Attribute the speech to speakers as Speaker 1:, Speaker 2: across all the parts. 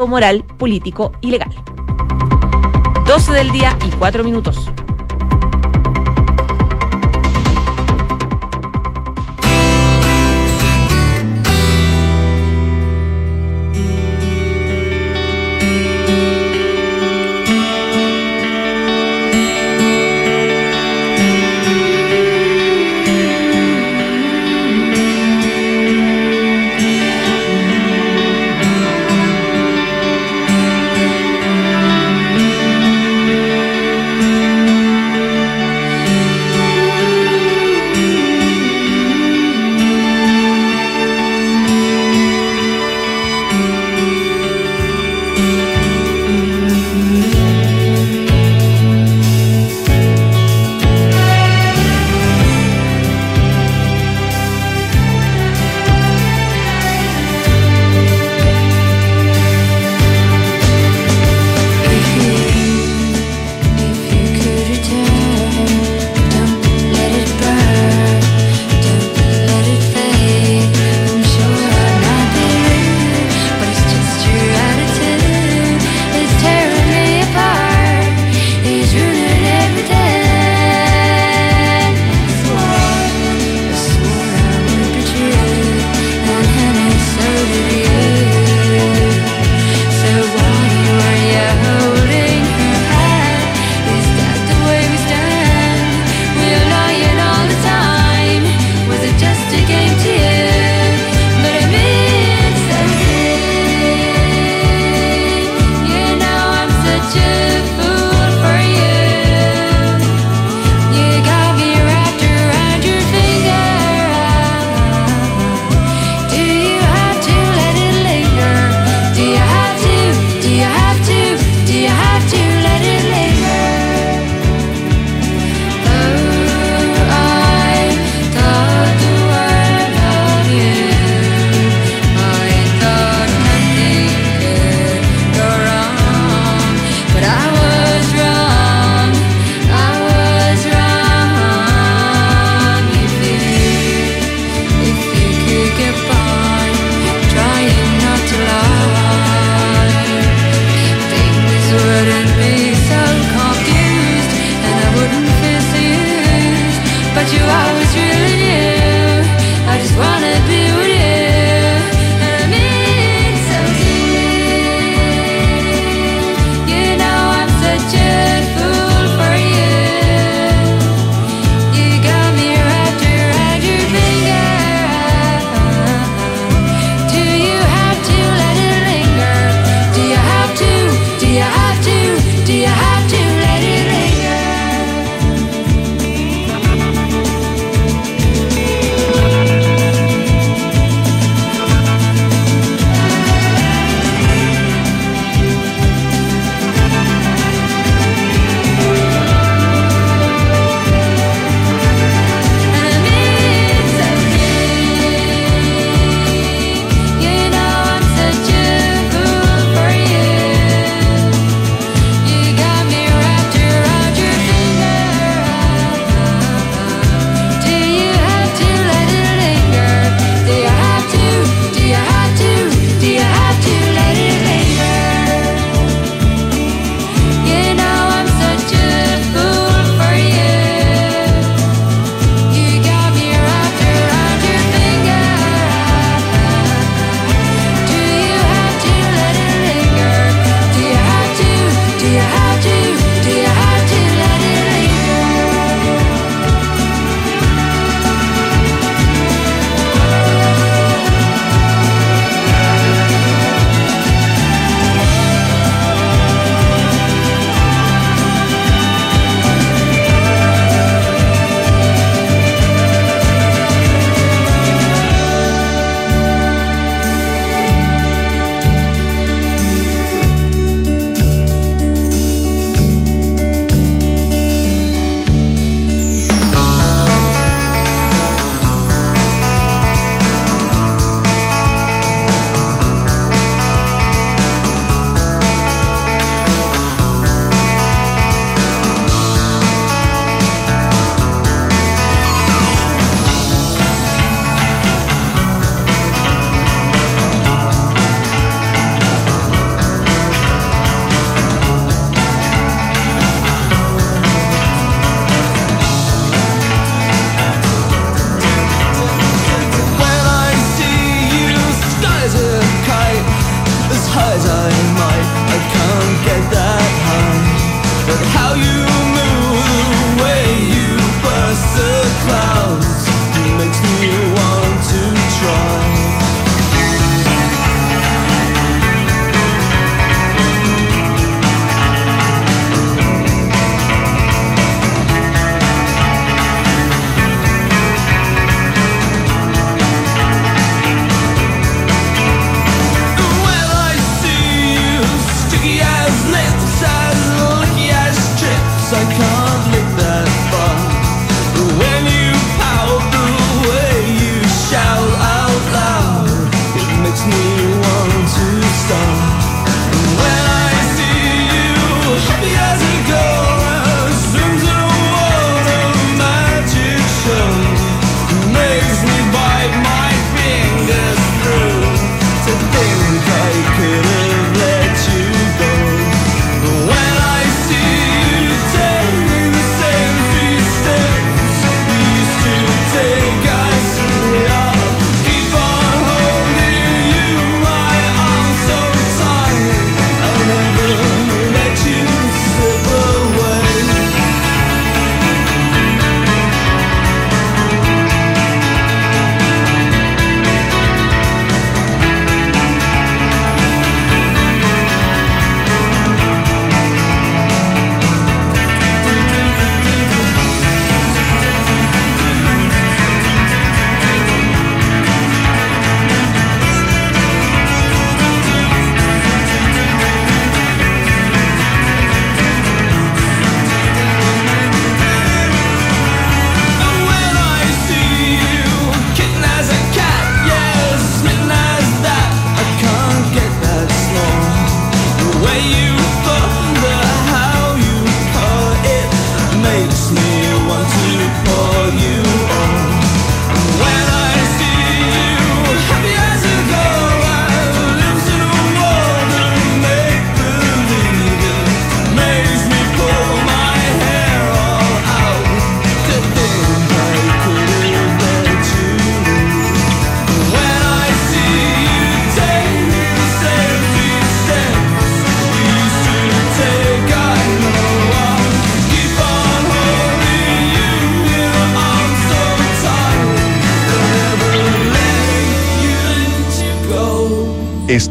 Speaker 1: moral, político y legal. 12 del día y 4 minutos.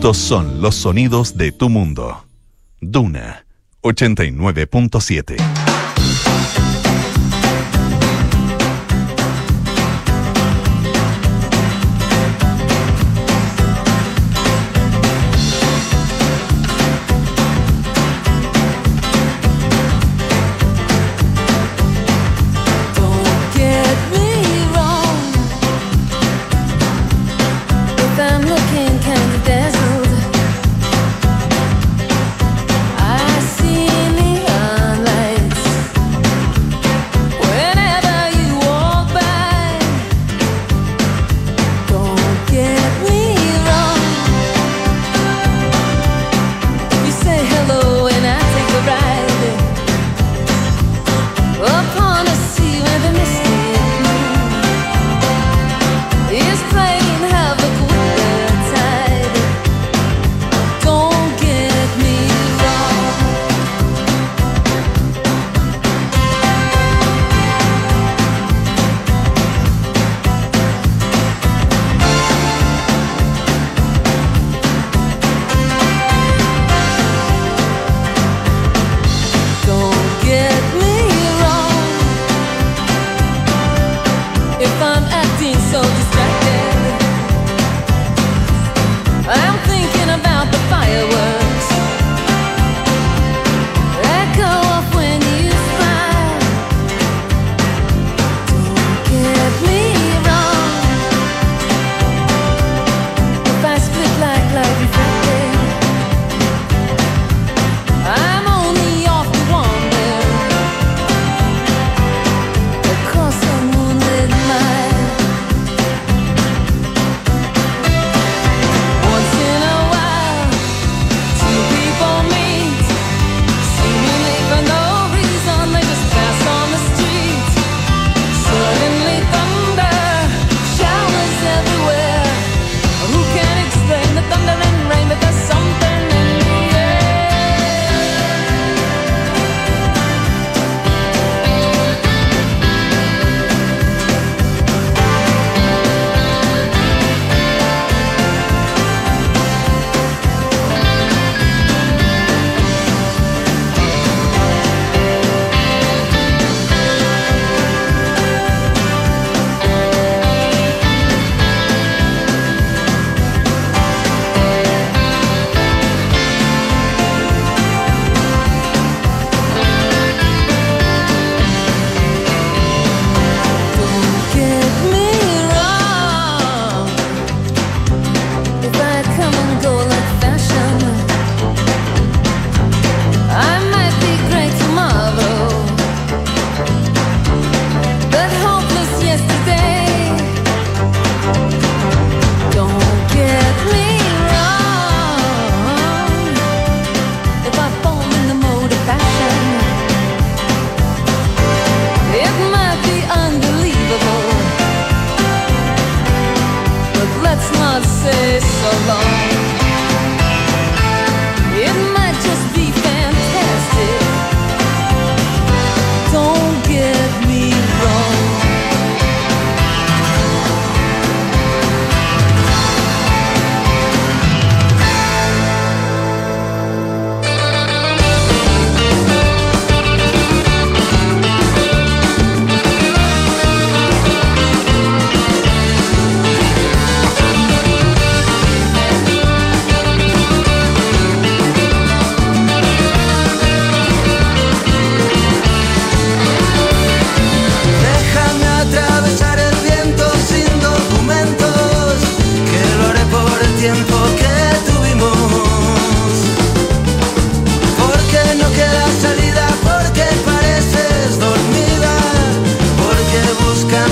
Speaker 2: Estos son los sonidos de tu mundo. Duna 89.7.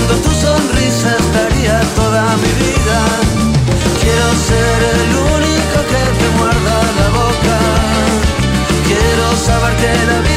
Speaker 3: Buscando tu
Speaker 4: sonrisa estaría toda mi vida. Quiero ser el único que te muerda la boca. Quiero saber que la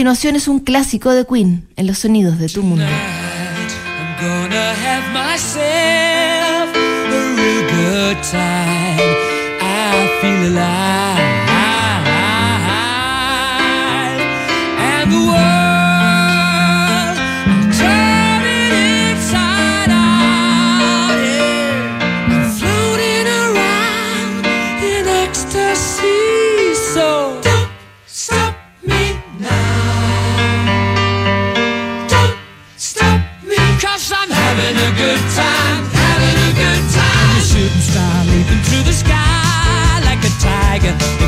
Speaker 3: continuación es un clásico de Queen en los sonidos de tu mundo.
Speaker 2: wagon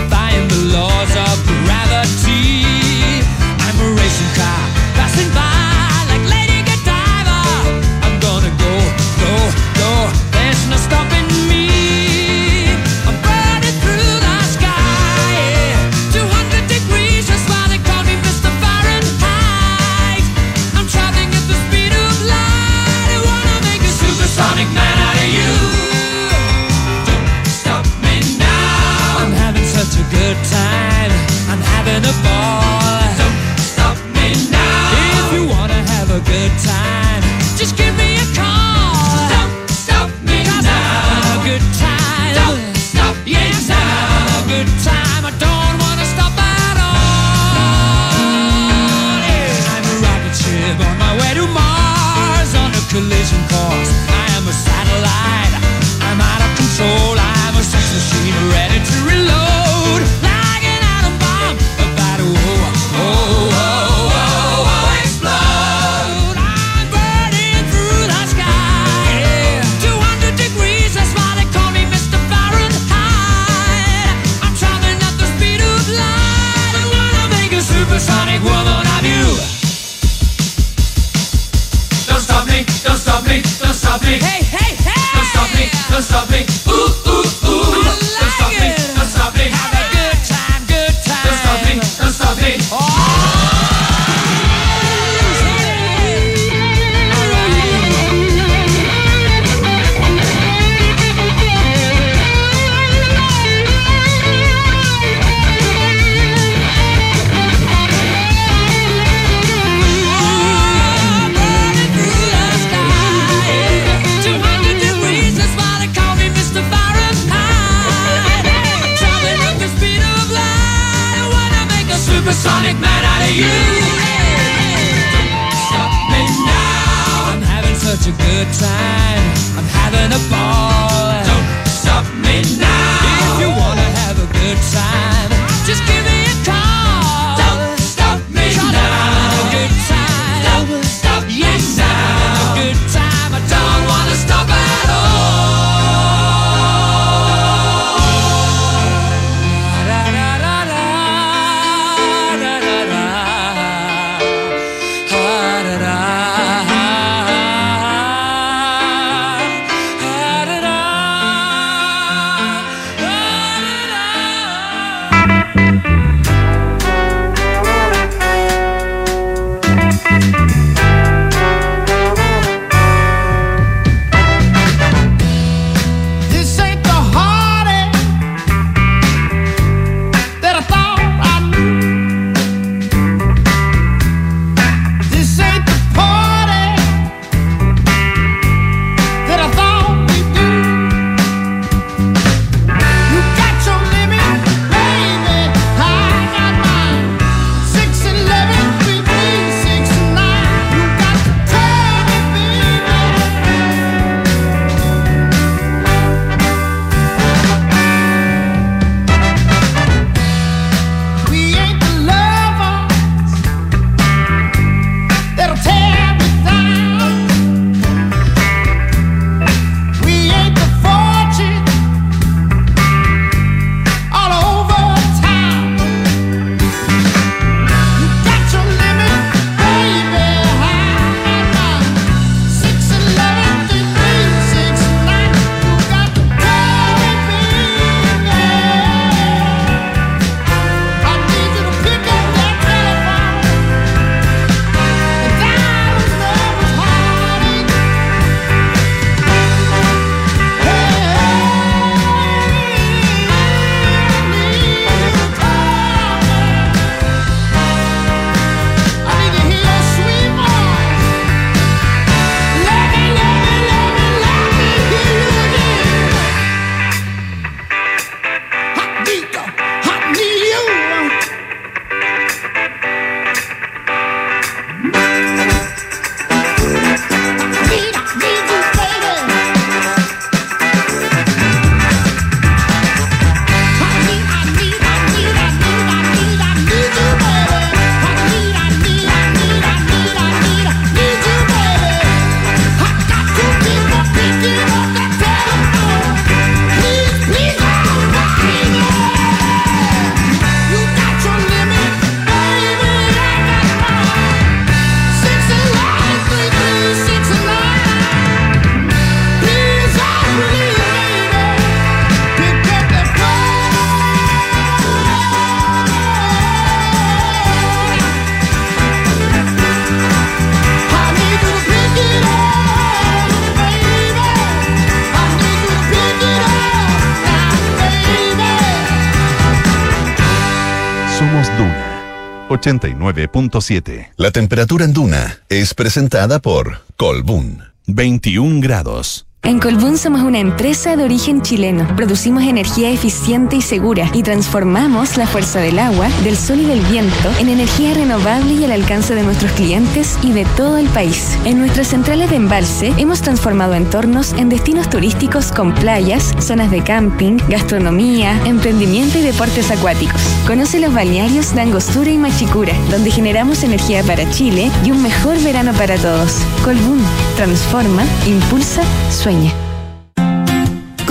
Speaker 2: 89.7.
Speaker 5: La temperatura en Duna es presentada por Colbún.
Speaker 2: 21 grados.
Speaker 6: Colbún somos una empresa de origen chileno. Producimos energía eficiente y segura y transformamos la fuerza del agua, del sol y del viento en energía renovable y al alcance de nuestros clientes y de todo el país. En nuestras centrales de embalse hemos transformado entornos en destinos turísticos con playas, zonas de camping, gastronomía, emprendimiento y deportes acuáticos. Conoce los balnearios de Angostura y Machicura, donde generamos energía para Chile y un mejor verano para todos. Colbún transforma, impulsa, sueña.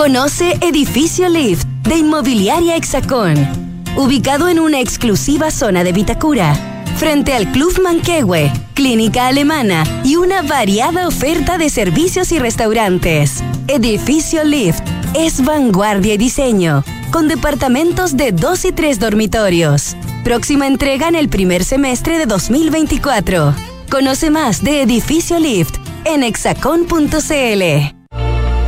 Speaker 7: Conoce Edificio Lift de Inmobiliaria Hexacón, ubicado en una exclusiva zona de Vitacura, frente al Club Manquehue, clínica alemana y una variada oferta de servicios y restaurantes. Edificio Lift es vanguardia y diseño, con departamentos de dos y tres dormitorios. Próxima entrega en el primer semestre de 2024. Conoce más de Edificio Lift en hexacon.cl.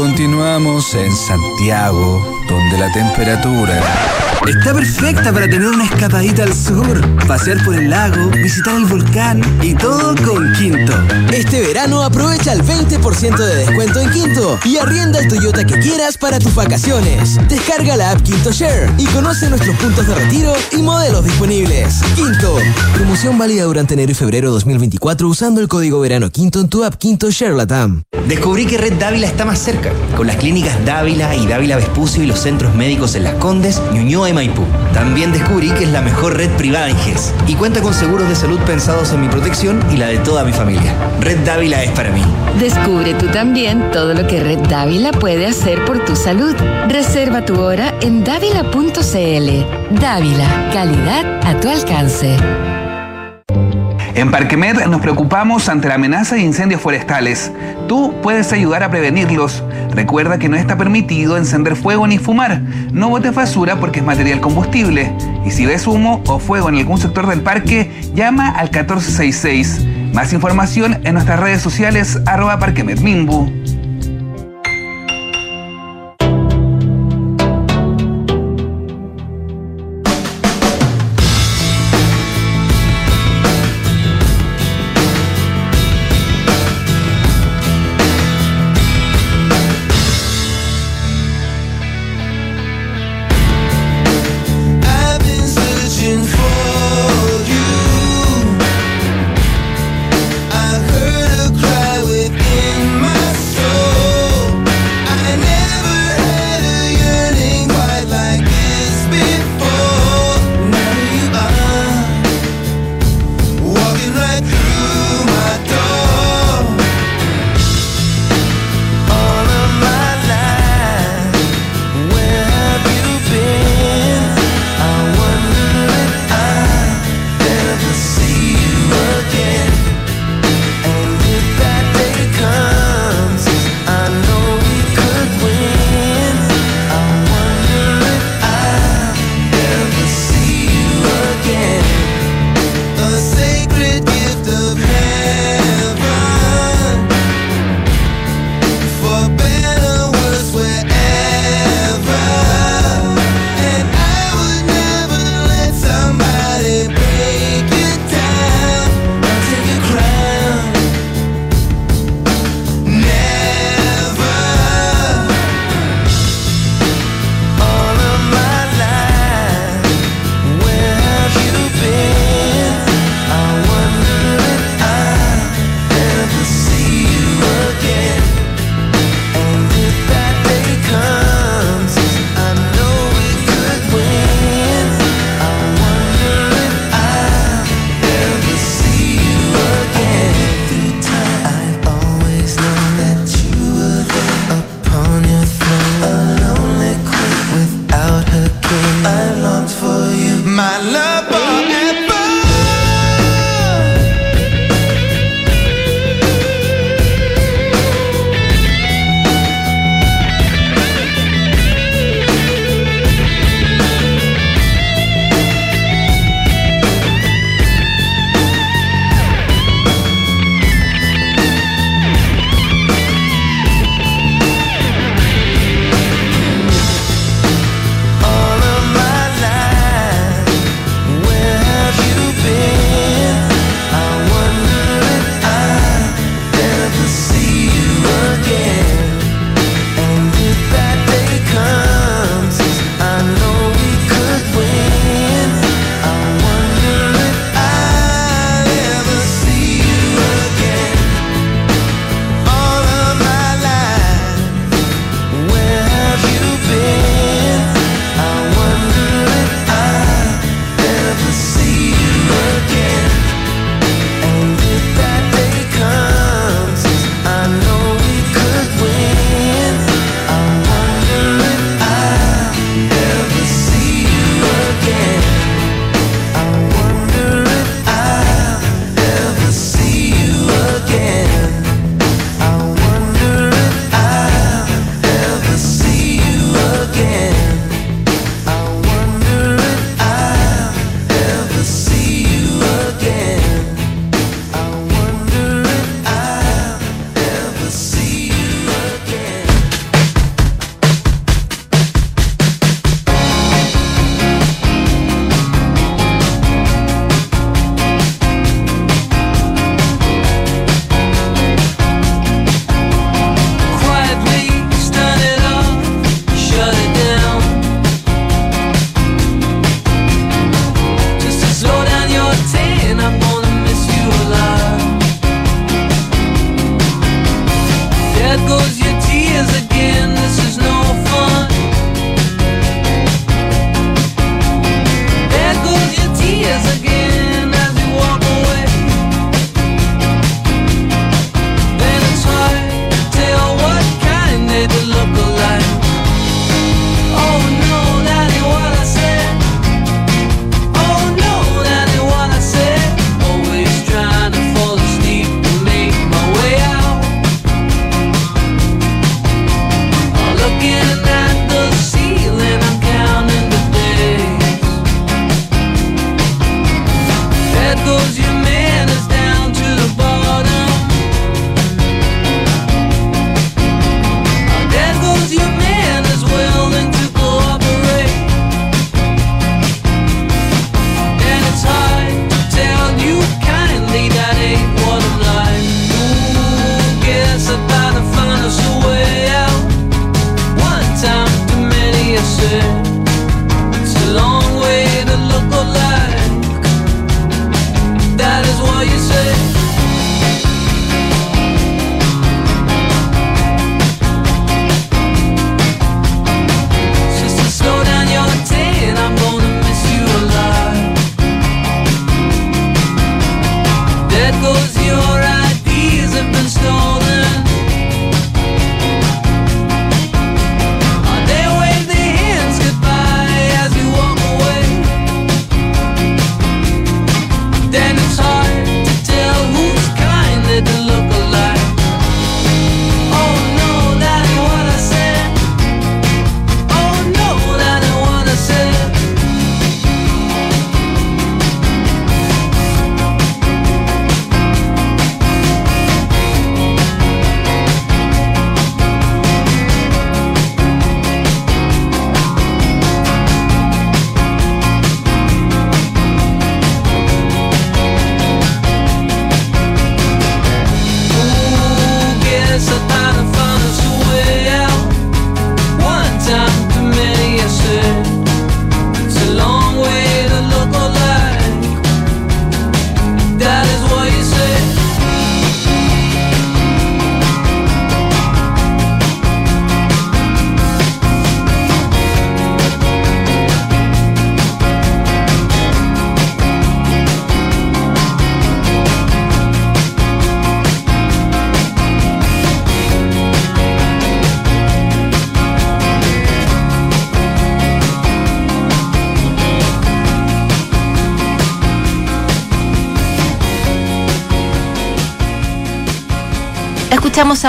Speaker 8: Continuamos en Santiago, donde la temperatura
Speaker 9: está perfecta para tener una escapadita al sur, pasear por el lago, visitar el volcán y todo con Quinto.
Speaker 10: Este verano aprovecha el 20% de descuento en Quinto y arrienda el Toyota que quieras para tus vacaciones. Descarga la app Quinto Share y conoce nuestros puntos de retiro y modelos disponibles. Quinto. Promoción válida durante enero y febrero 2024 usando el código verano Quinto en tu app Quinto Share Latam.
Speaker 11: Descubrí que Red Dávila está más cerca, con las clínicas Dávila y Dávila Vespucio y los centros médicos en Las Condes, Ñuñoa Maipú. También descubrí que es la mejor red privada en GES y cuenta con seguros de salud pensados en mi protección y la de toda mi familia. Red Dávila es para mí.
Speaker 12: Descubre tú también todo lo que Red Dávila puede hacer por tu salud. Reserva tu hora en dávila.cl. Dávila, calidad a tu alcance.
Speaker 13: En Parquemed nos preocupamos ante la amenaza de incendios forestales. Tú puedes ayudar a prevenirlos. Recuerda que no está permitido encender fuego ni fumar. No botes basura porque es material combustible. Y si ves humo o fuego en algún sector del parque, llama al 1466. Más información en nuestras redes sociales arroba parquemedmimbu.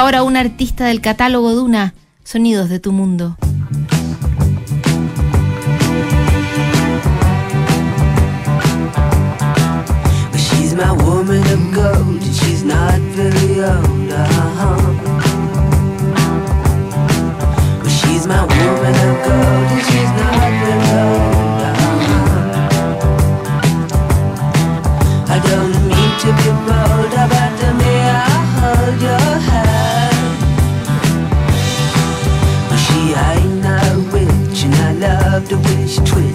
Speaker 14: Ahora un artista del catálogo Duna, Sonidos de tu Mundo.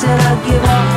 Speaker 15: said I'd give up.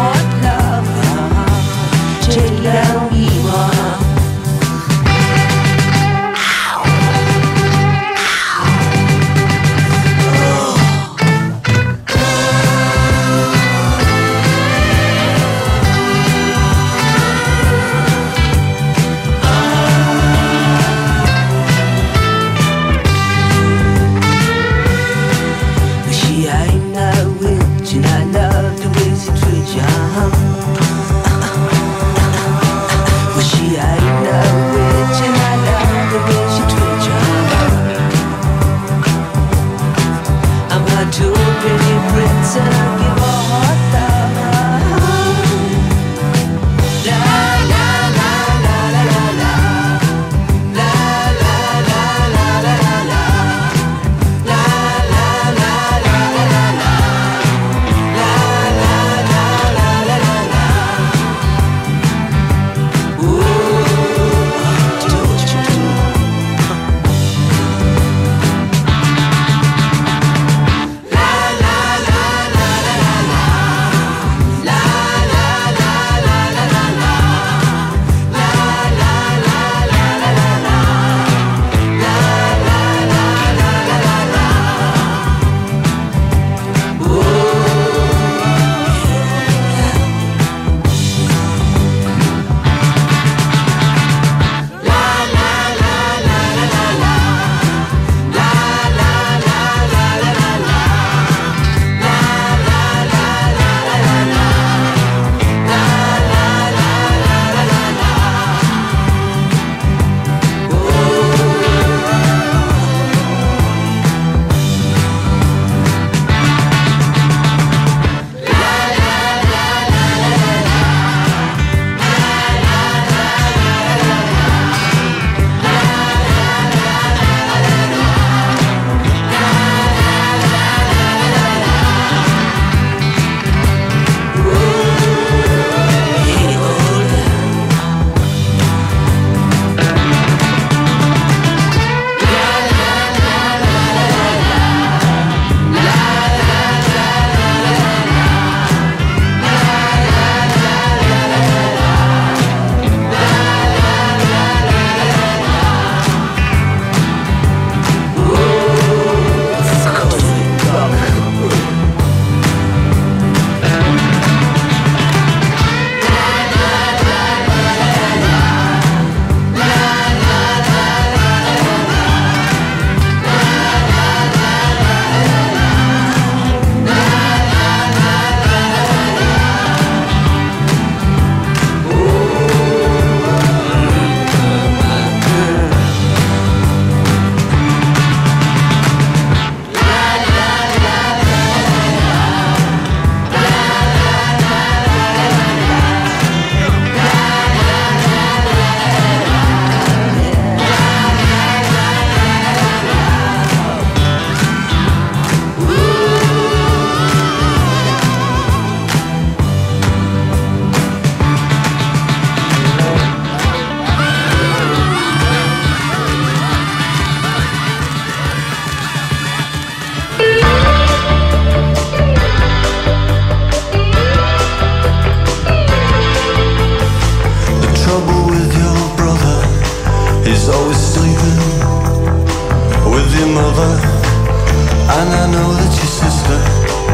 Speaker 15: I
Speaker 16: know that your sister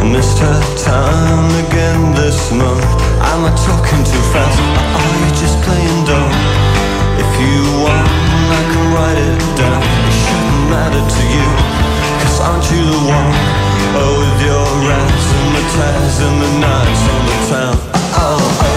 Speaker 16: missed her time again this month. Am I talking too fast? Or are you just playing dumb? If you want, I can write it down. It shouldn't matter to you, cause aren't you the one? Oh, with your rats and the tears and the nights on the town. Oh. Oh,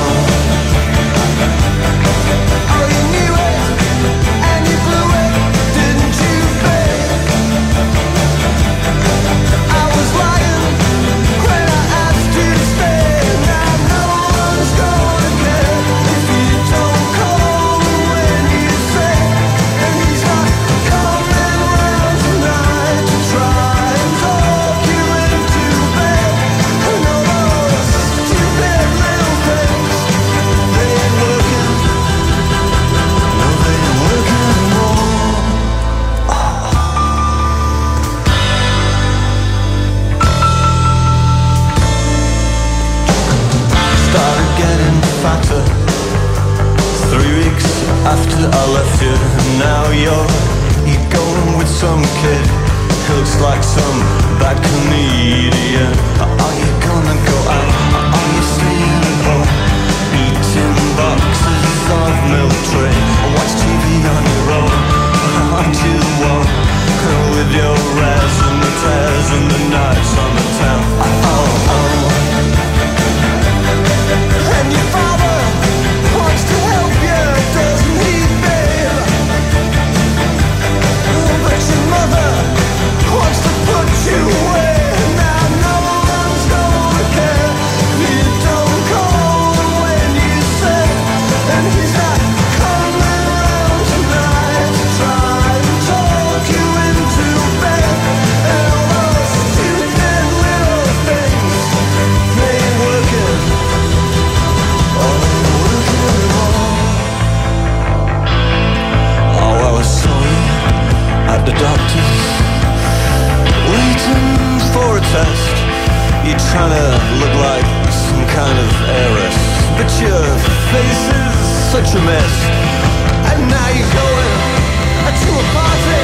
Speaker 16: after I left you now you're, you're going with some kid Who looks like some bad comedian Are you gonna go out? Are you staying at home? Eating boxes of milk tray watch TV on your own Aren't you one? With your rares and the tears and the nights on the town Oh, oh and your for You're trying to look like some kind of heiress. But your face is such a mess. And now you're going to a party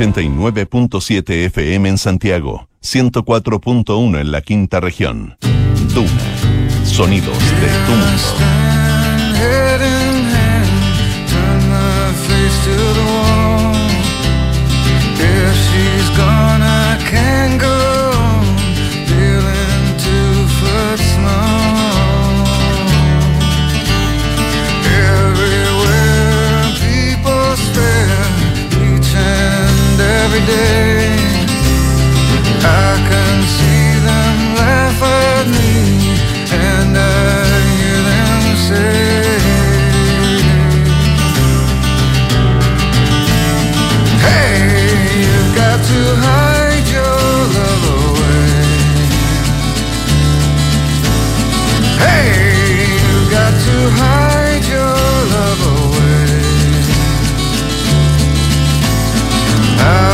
Speaker 5: ...89.7 FM en Santiago... ...104.1 en la quinta región... Duna... ...sonidos de tu mundo...
Speaker 17: I can see them laugh at me, and I hear them say. Hey, you've got to hide your love away. Hey, you've got to hide your love away. I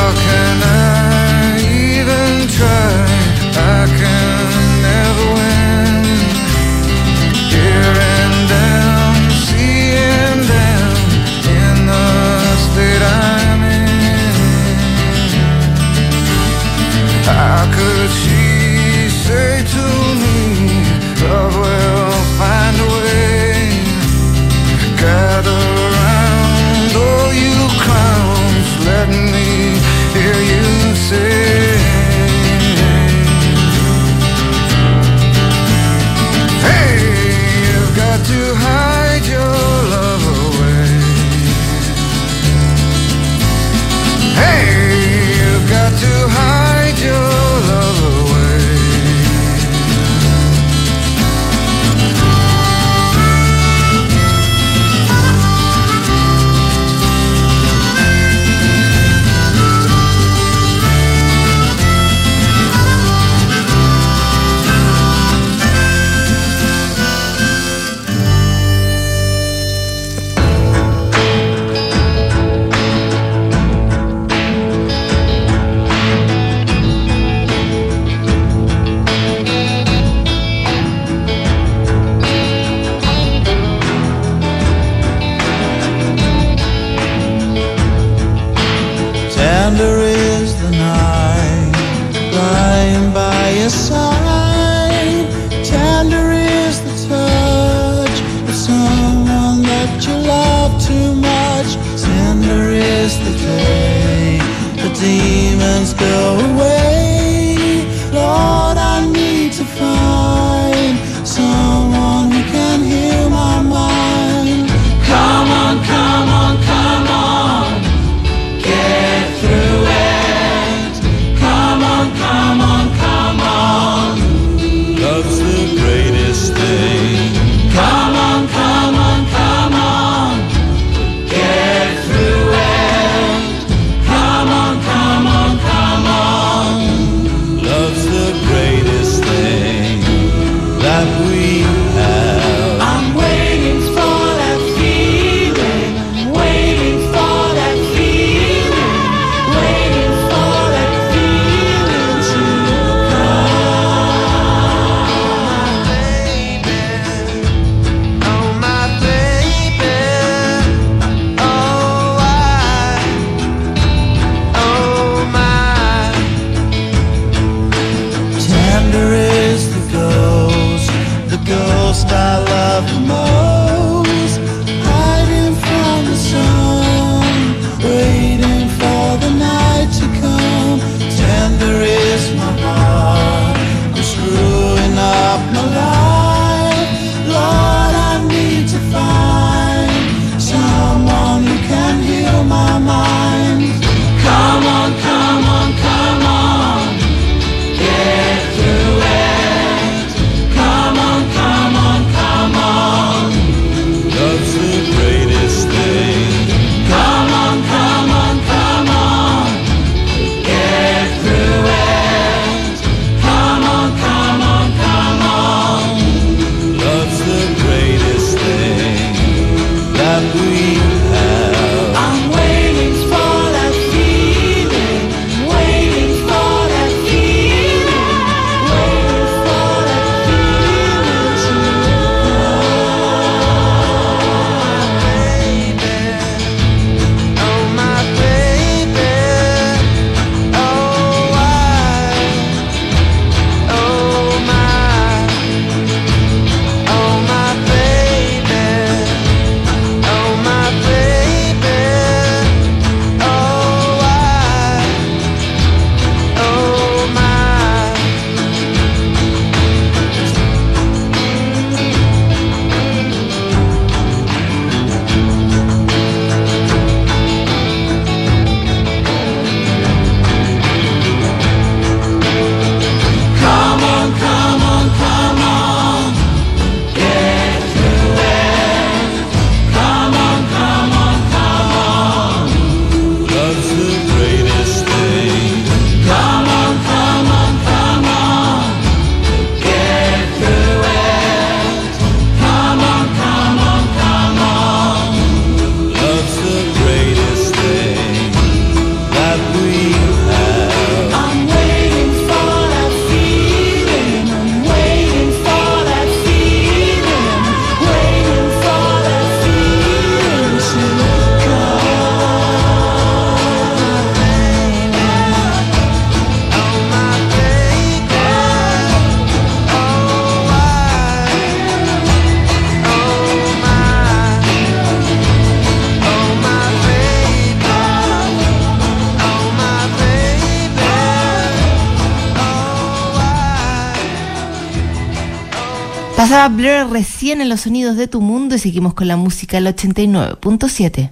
Speaker 18: Pasaba Blur recién en los sonidos de tu mundo y seguimos con la música al 89.7.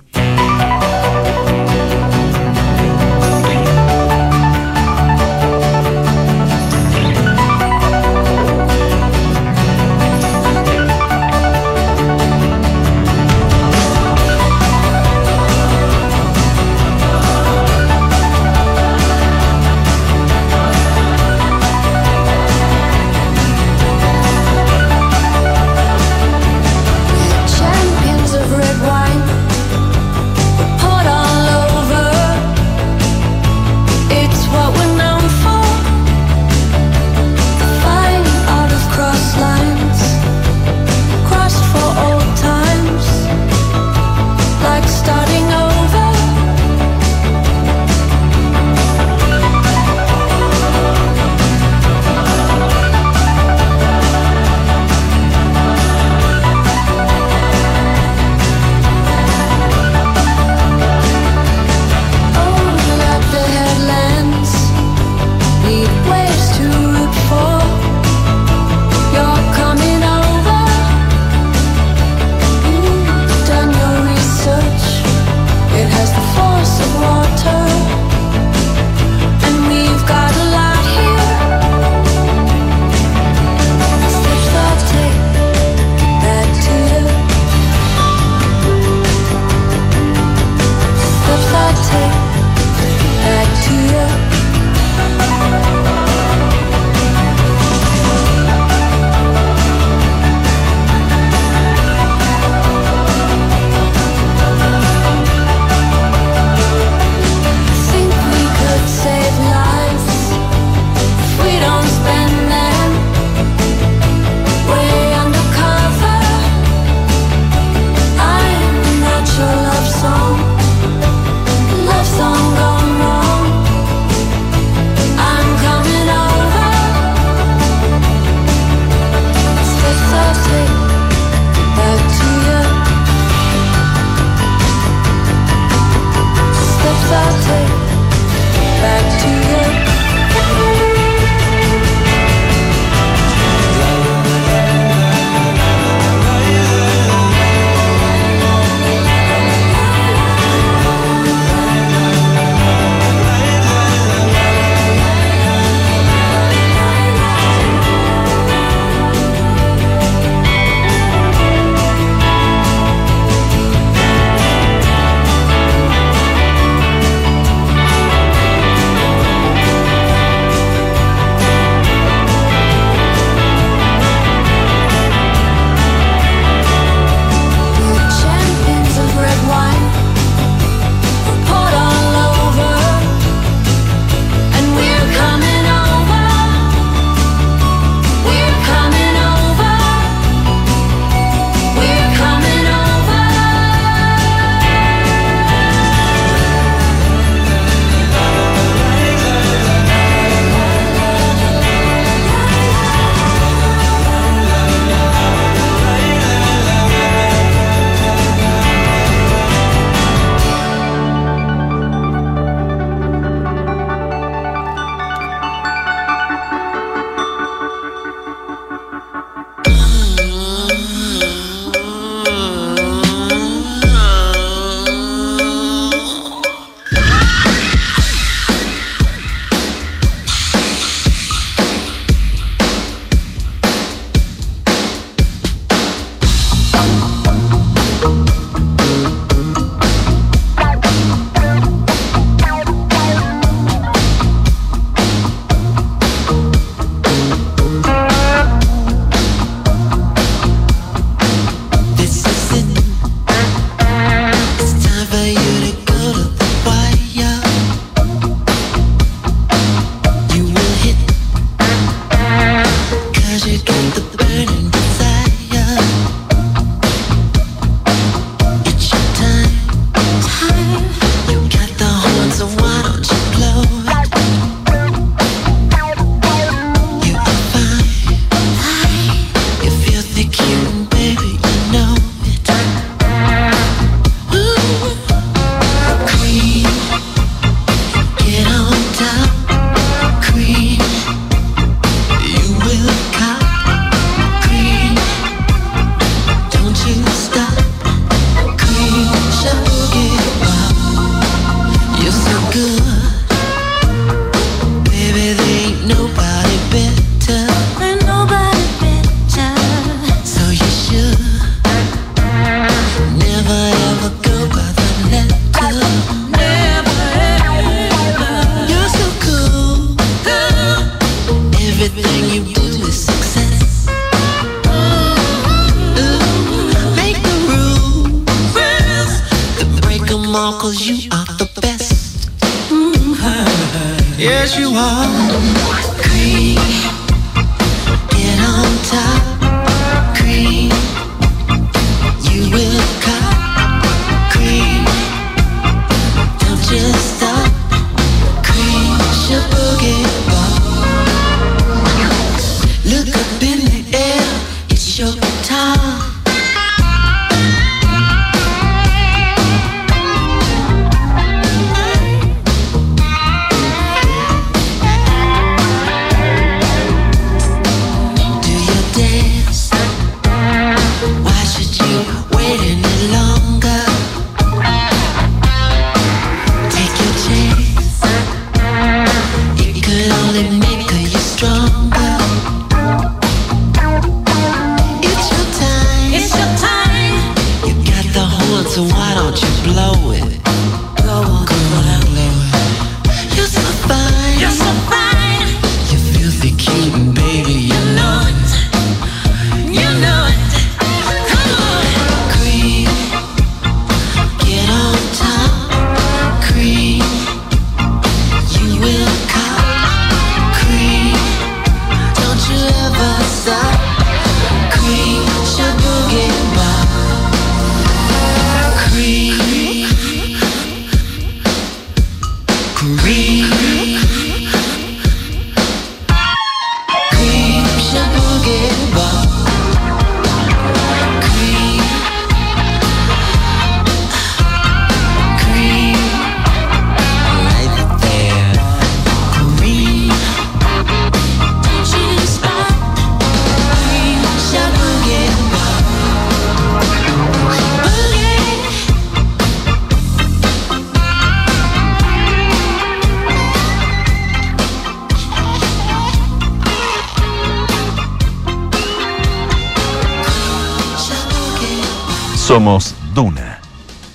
Speaker 19: Somos Duna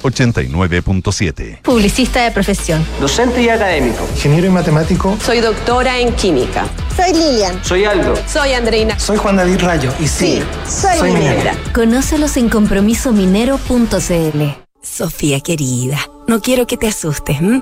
Speaker 19: 89.7.
Speaker 20: Publicista de profesión.
Speaker 21: Docente y académico. Ingeniero y matemático.
Speaker 20: Soy doctora en química.
Speaker 21: Soy Lilian. Soy Aldo.
Speaker 20: Soy Andreina.
Speaker 21: Soy Juan David Rayo. Y sí, soy, minera.
Speaker 6: Conócelos en compromisominero.cl. Sofía querida, no quiero que te asustes. ¿m?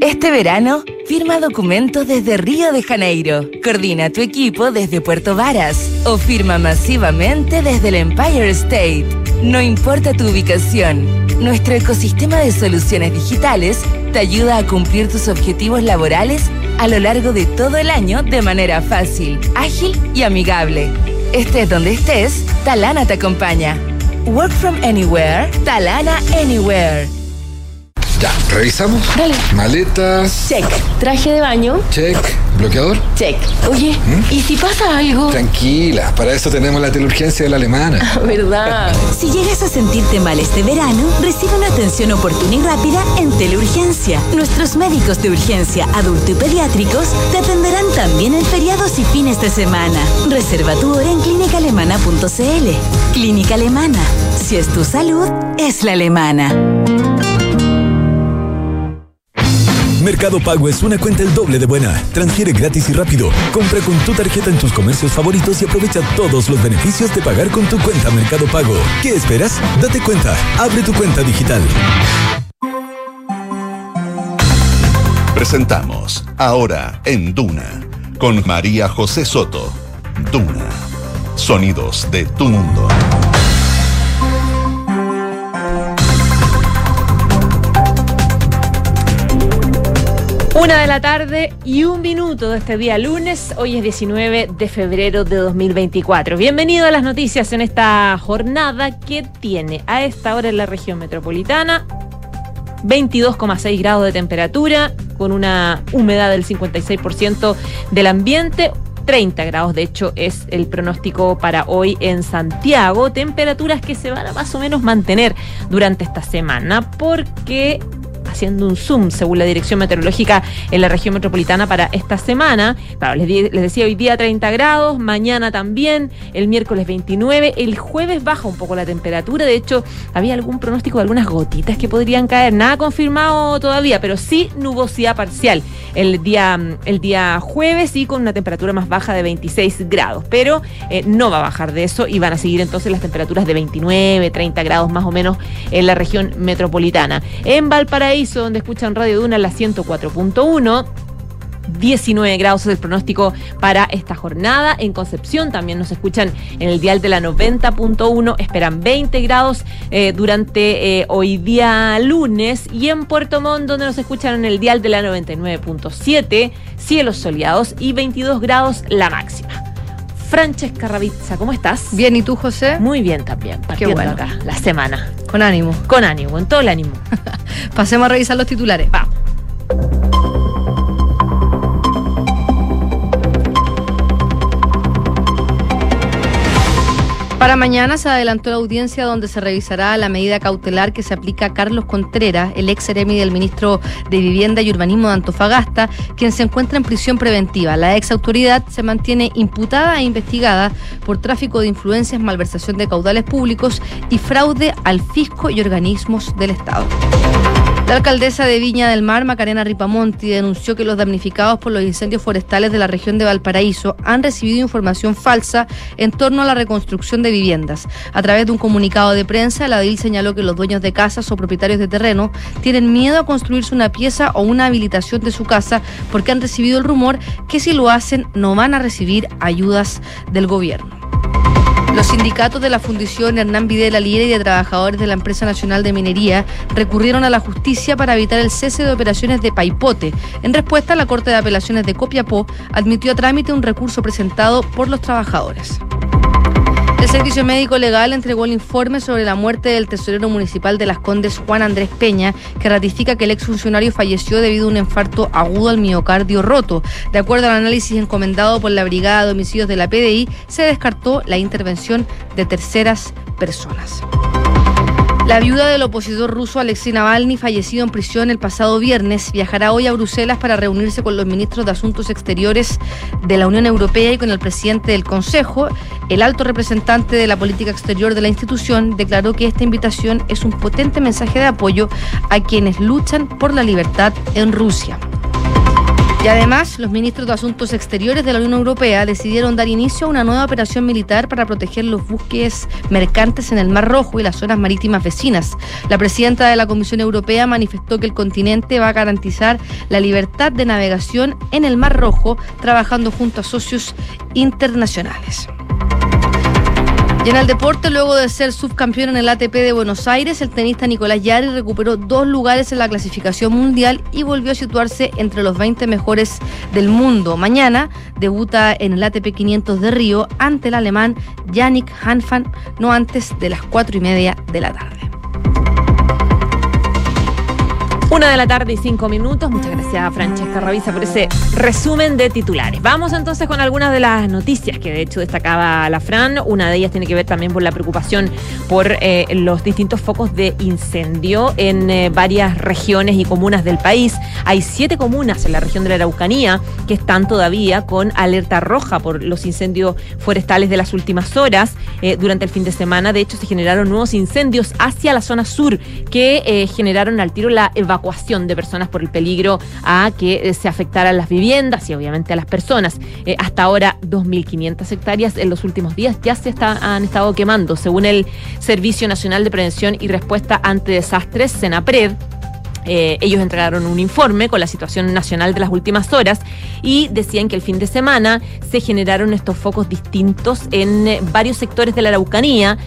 Speaker 12: Este verano, firma documentos desde Río de Janeiro, coordina tu equipo desde Puerto Varas o firma masivamente desde el Empire State. No importa tu ubicación, nuestro ecosistema de soluciones digitales te ayuda a cumplir tus objetivos laborales a lo largo de todo el año de manera fácil, ágil y amigable. Estés donde estés, Talana te acompaña. Work from anywhere, Talana Anywhere.
Speaker 17: Ya, revisamos.
Speaker 12: Dale.
Speaker 17: Maletas.
Speaker 12: Check. Traje de baño.
Speaker 17: Check. Bloqueador.
Speaker 12: Check. Oye, ¿y si pasa algo?
Speaker 17: Tranquila, para eso tenemos la teleurgencia de la alemana.
Speaker 12: ¿Verdad?
Speaker 6: Si llegas a sentirte mal este verano, recibe una atención oportuna y rápida en Teleurgencia. Nuestros médicos de urgencia, adulto y pediátricos te atenderán también en feriados y fines de semana. Reserva tu hora en clínicaalemana.cl. Clínica Alemana. Si es tu salud, es la alemana.
Speaker 22: Mercado Pago es una cuenta el doble de buena. Transfiere gratis y rápido. Compra con tu tarjeta en tus comercios favoritos y aprovecha todos los beneficios de pagar con tu cuenta Mercado Pago. ¿Qué esperas? Date cuenta. Abre tu cuenta digital.
Speaker 5: Presentamos ahora en Duna con María José Soto. Duna. Sonidos de tu mundo.
Speaker 1: Una de la tarde y un minuto de este día lunes. Hoy es 19 de febrero de 2024. Bienvenido a las noticias en esta jornada que tiene a esta hora en la región metropolitana 22,6 grados de temperatura con una humedad del 56% del ambiente. 30 grados, de hecho, es el pronóstico para hoy en Santiago. Temperaturas que se van a más o menos mantener durante esta semana porque haciendo un zoom, según la Dirección Meteorológica en la región metropolitana para esta semana. Les decía hoy día 30 grados, mañana también, el miércoles 29, el jueves baja un poco la temperatura, de hecho había algún pronóstico de algunas gotitas que podrían caer, nada confirmado todavía, pero sí nubosidad parcial el día, el día jueves y con una temperatura más baja de 26 grados, pero eh, no va a bajar de eso y van a seguir entonces las temperaturas de 29, 30 grados más o menos en la región metropolitana. En Valparaíso, donde escuchan Radio Duna, la 104.1. 19 grados es el pronóstico para esta jornada. En Concepción también nos escuchan en el dial de la 90.1. Esperan 20 grados eh, durante eh, hoy día lunes. Y en Puerto Montt, donde nos escuchan en el dial de la 99.7. Cielos soleados y 22 grados la máxima. Francesca Ravizza, ¿cómo estás?
Speaker 23: Bien, ¿y tú, José?
Speaker 1: Muy bien también, partiendo
Speaker 23: bueno.
Speaker 1: acá la semana.
Speaker 23: Con ánimo.
Speaker 1: Con ánimo, con todo el ánimo.
Speaker 23: Pasemos a revisar los titulares.
Speaker 1: Vamos.
Speaker 23: Para mañana se adelantó la audiencia donde se revisará la medida cautelar que se aplica a Carlos Contreras, el ex seremi del ministro de Vivienda y Urbanismo de Antofagasta, quien se encuentra en prisión preventiva. La ex autoridad se mantiene imputada e investigada por tráfico de influencias, malversación de caudales públicos y fraude al fisco y organismos del Estado. La alcaldesa de Viña del Mar, Macarena Ripamonti, denunció que los damnificados por los incendios forestales de la región de Valparaíso han recibido información falsa en torno a la reconstrucción de viviendas. A través de un comunicado de prensa, la DIL señaló que los dueños de casas o propietarios de terreno tienen miedo a construirse una pieza o una habilitación de su casa porque han recibido el rumor que si lo hacen no van a recibir ayudas del gobierno. Los sindicatos de la Fundición Hernán Videla Liera y de trabajadores de la Empresa Nacional de Minería recurrieron a la justicia para evitar el cese de operaciones de Paipote. En respuesta, la Corte de Apelaciones de Copiapó admitió a trámite un recurso presentado por los trabajadores. El Servicio Médico Legal entregó el informe sobre la muerte del tesorero municipal de Las Condes, Juan Andrés Peña, que ratifica que el exfuncionario falleció debido a un infarto agudo al miocardio roto. De acuerdo al análisis encomendado por la Brigada de Homicidios de la PDI, se descartó la intervención de terceras personas. La viuda del opositor ruso Alexei Navalny, fallecido en prisión el pasado viernes, viajará hoy a Bruselas para reunirse con los ministros de Asuntos Exteriores de la Unión Europea y con el presidente del Consejo. El alto representante de la política exterior de la institución declaró que esta invitación es un potente mensaje de apoyo a quienes luchan por la libertad en Rusia. Y además, los ministros de Asuntos Exteriores de la Unión Europea decidieron dar inicio a una nueva operación militar para proteger los buques mercantes en el Mar Rojo y las zonas marítimas vecinas. La presidenta de la Comisión Europea manifestó que el continente va a garantizar la libertad de navegación en el Mar Rojo, trabajando junto a socios internacionales. Y en el deporte, luego de ser subcampeón en el ATP de Buenos Aires, el tenista Nicolás Yari recuperó dos lugares en la clasificación mundial y volvió a situarse entre los 20 mejores del mundo. Mañana debuta en el ATP 500 de Río ante el alemán Yannick Hanfan, no antes de las cuatro y media de la tarde.
Speaker 1: Una de la tarde y cinco minutos. Muchas gracias Francesca Ravisa por ese resumen de titulares. Vamos entonces con algunas de las noticias que de hecho destacaba la Fran. Una de ellas tiene que ver también por la preocupación por eh, los distintos focos de incendio en eh, varias regiones y comunas del país. Hay siete comunas en la región de la Araucanía que están todavía con alerta roja por los incendios forestales de las últimas horas. Eh, durante el fin de semana, de hecho, se generaron nuevos incendios hacia la zona sur que generaron al tiro la evacuación de personas por el peligro a que eh, se afectaran las viviendas y obviamente a las personas. Eh, hasta ahora 2.500 hectáreas en los últimos días ya se está- han estado quemando, según el Servicio Nacional de Prevención y Respuesta ante Desastres, CENAPRED. Eh, ellos entregaron un informe con la situación nacional de las últimas horas y decían que el fin de semana se generaron estos focos distintos en varios sectores de la Araucanía,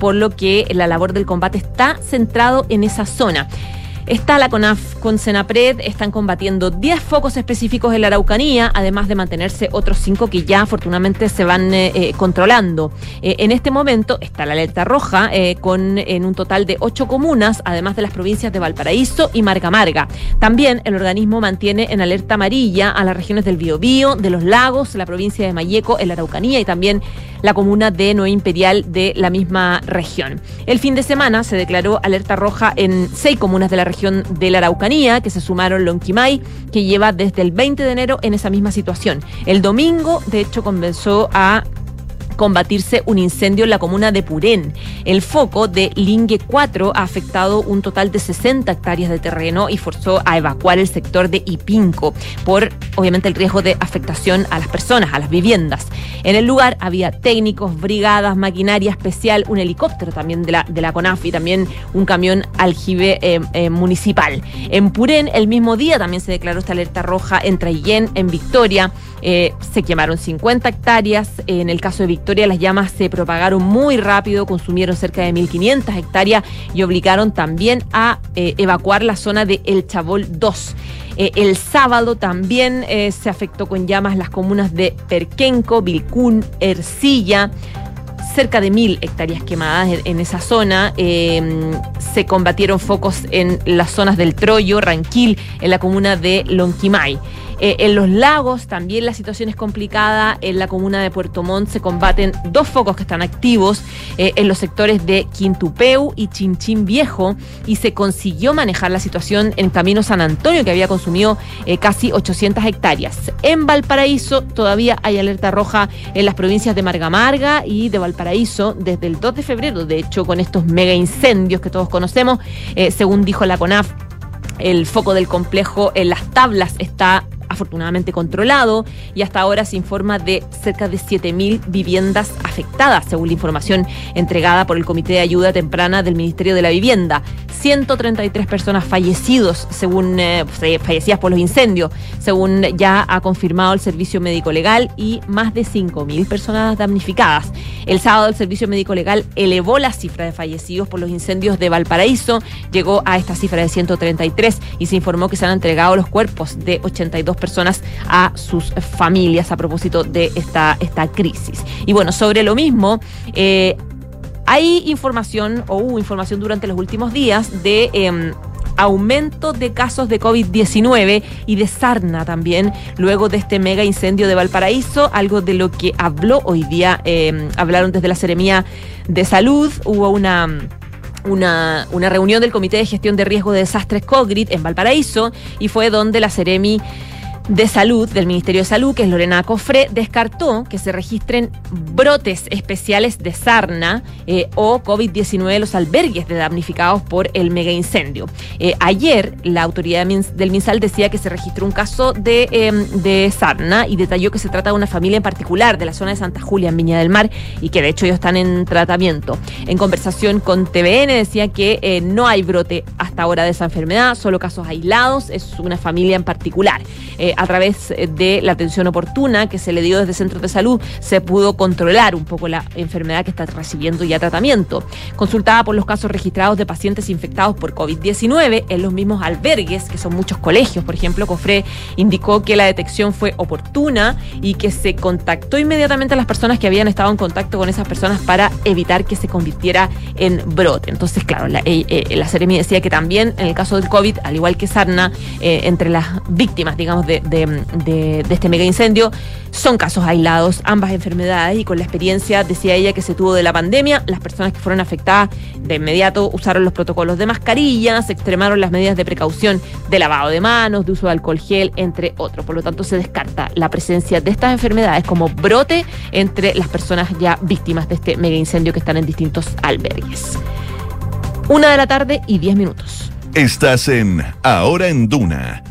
Speaker 1: por lo que la labor del combate está centrado en esa zona. Está la CONAF con Senapred, están combatiendo 10 focos específicos en la Araucanía, además de mantenerse otros 5 que ya afortunadamente se van eh, eh, controlando. Eh, en este momento está la alerta roja con en un total de 8 comunas, además de las provincias de Valparaíso y Marga Marga. También el organismo mantiene en alerta amarilla a las regiones del Biobío, de los lagos, la provincia de Mayeco, en la Araucanía y también la comuna de Nueva Imperial de la misma región. El fin de semana se declaró alerta roja en seis comunas de la región región de la Araucanía, que se sumaron Lonquimay, que lleva desde el 20 de enero en esa misma situación. El domingo, de hecho, comenzó a combatirse un incendio en la comuna de Purén. El foco de Lingue 4 ha afectado un total de 60 hectáreas de terreno y forzó a evacuar el sector de Ipinco por, obviamente, el riesgo de afectación a las personas, a las viviendas. En el lugar había técnicos, brigadas, maquinaria especial, un helicóptero también de la, CONAF y también un camión aljibe eh, eh, municipal. En Purén, el mismo día también se declaró esta alerta roja en Traillén, en Victoria. Eh, se quemaron 50 hectáreas. En el caso de Victoria, las llamas se propagaron muy rápido, consumieron cerca de 1.500 hectáreas y obligaron también a eh, evacuar la zona de El Chabol 2. Eh, el sábado también se afectó con llamas las comunas de Perquenco, Vilcún, Ercilla cerca de mil hectáreas quemadas en, esa zona. Eh, se combatieron focos en las zonas del Troyo, Ranquil, en la comuna de Lonquimay. Eh, en los lagos también la situación es complicada. En la comuna de Puerto Montt se combaten dos focos que están activos eh, en los sectores de Quintupeu y Chinchín Viejo y se consiguió manejar la situación en Camino San Antonio que había consumido eh, casi 800 hectáreas. En Valparaíso todavía hay alerta roja en las provincias de Marga Marga y de Valparaíso desde el 2 de febrero, de hecho con estos mega incendios que todos conocemos, según dijo la CONAF. El foco del complejo en las tablas está afortunadamente controlado y hasta ahora se informa de cerca de 7.000 viviendas afectadas, según la información entregada por el Comité de Ayuda Temprana del Ministerio de la Vivienda. 133 personas fallecidos, según eh, fallecidas por los incendios, según ya ha confirmado el Servicio Médico Legal y más de 5.000 personas damnificadas. El sábado el Servicio Médico Legal elevó la cifra de fallecidos por los incendios de Valparaíso, llegó a esta cifra de 133 y se informó que se han entregado los cuerpos de 82 personas a sus familias a propósito de esta, esta crisis. Y bueno, sobre lo mismo, eh, hay información o hubo información durante los últimos días de... Eh, aumento de casos de COVID-19 y de sarna también, luego de este mega incendio de Valparaíso, algo de lo que habló hoy día, eh, hablaron desde la Seremía de Salud, hubo una una, una, reunión del Comité de Gestión de Riesgo de Desastres COGRID en Valparaíso y fue donde la Seremi de Salud del Ministerio de Salud, que es Lorena Cofre, descartó que se registren brotes especiales de sarna eh, o COVID-19 en los albergues damnificados por el mega incendio. Eh, ayer la autoridad del MinSal decía que se registró un caso de, eh, de, sarna y detalló que se trata de una familia en particular de la zona de Santa Julia, en Viña del Mar, y que de hecho ellos están en tratamiento. En conversación con TVN decía que no hay brote hasta ahora de esa enfermedad, solo casos aislados, es una familia en particular a través de la atención oportuna que se le dio desde centros de salud, se pudo controlar un poco la enfermedad que está recibiendo ya tratamiento. Consultada por los casos registrados de pacientes infectados por COVID-19 en los mismos albergues, que son muchos colegios, por ejemplo, COFRE indicó que la detección fue oportuna y que se contactó inmediatamente a las personas que habían estado en contacto con esas personas para evitar que se convirtiera en brote. Entonces, claro, la, eh, eh, la Seremi decía que también en el caso del COVID, al igual que Sarna, eh, entre las víctimas, digamos, de, de, este mega incendio, son casos aislados, ambas enfermedades, y con la experiencia, decía ella, que se tuvo de la pandemia, las personas que fueron afectadas de inmediato usaron los protocolos de mascarillas, extremaron las medidas de precaución de lavado de manos, de uso de alcohol gel, entre otros. Por lo tanto, se descarta la presencia de estas enfermedades como brote entre las personas ya víctimas de este mega incendio que están en distintos albergues. Una de la tarde y diez minutos.
Speaker 5: Estás en Ahora en Duna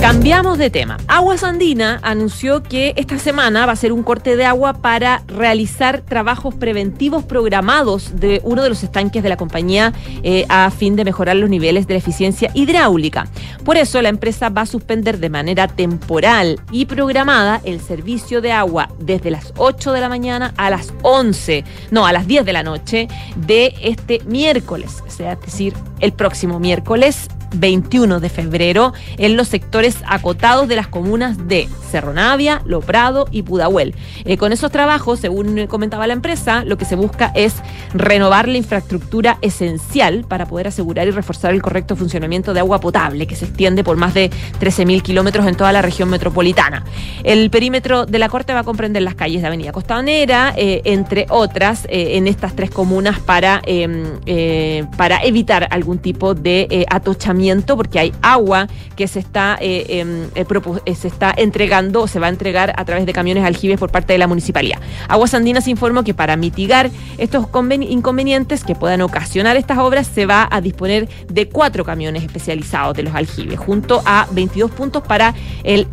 Speaker 1: Cambiamos de tema. Aguas Andina anunció que esta semana va a ser un corte de agua para realizar trabajos preventivos programados de uno de los estanques de la compañía eh, a fin de mejorar los niveles de la eficiencia hidráulica. Por eso la empresa va a suspender de manera temporal y programada el servicio de agua desde las 8 de la mañana a las 11, no, a las 10 de la noche de este miércoles, o sea, es decir, el próximo miércoles 21 de febrero en los sectores acotados de las comunas de Cerro Navia, Lo Prado y Pudahuel. Eh, con esos trabajos, según comentaba la empresa, lo que se busca es renovar la infraestructura esencial para poder asegurar y reforzar el correcto funcionamiento de agua potable, que se extiende por más de 13.000 kilómetros en toda la región metropolitana. El perímetro de la Corte va a comprender las calles de Avenida Costanera, eh, entre otras, eh, en estas tres comunas para, em, para evitar algún tipo de eh, porque hay agua que se está, eh, em, eh, eh, se está entregando o se va a entregar a través de camiones aljibes por parte de la municipalidad. Aguas Andinas informó que para mitigar estos conven- inconvenientes que puedan ocasionar estas obras, se va a disponer de cuatro camiones especializados de los aljibes, junto a 22 puntos para el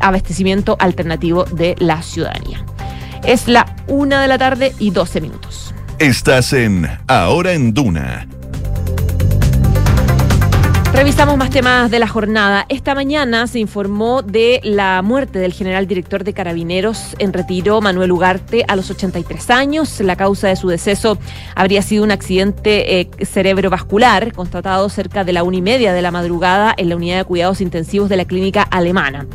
Speaker 1: abastecimiento alternativo de la ciudadanía. Es la una de la tarde y 12 minutos.
Speaker 5: Estás en Ahora en Duna.
Speaker 1: Revisamos más temas de la jornada. Esta mañana se informó de la muerte del general director de Carabineros en retiro, Manuel Ugarte, a los 83 años. La causa de su deceso habría sido un accidente eh, cerebrovascular constatado cerca de la una y media de la madrugada en la unidad de cuidados intensivos de la clínica alemana.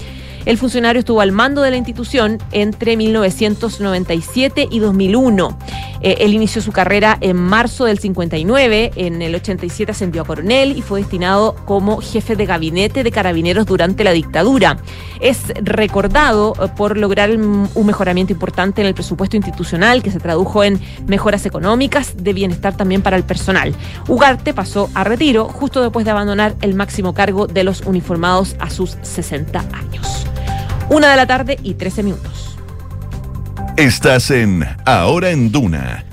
Speaker 1: El funcionario estuvo al mando de la institución entre 1997 y 2001. Eh, él inició su carrera en marzo del 59, en el 87 ascendió a coronel y fue destinado como jefe de gabinete de carabineros durante la dictadura. Es recordado eh, por lograr un un mejoramiento importante en el presupuesto institucional que se tradujo en mejoras económicas de bienestar también para el personal. Ugarte pasó a retiro justo después de abandonar el máximo cargo de los uniformados a sus 60 años. Una de la tarde y 13 minutos.
Speaker 5: Estás en Ahora en Duna.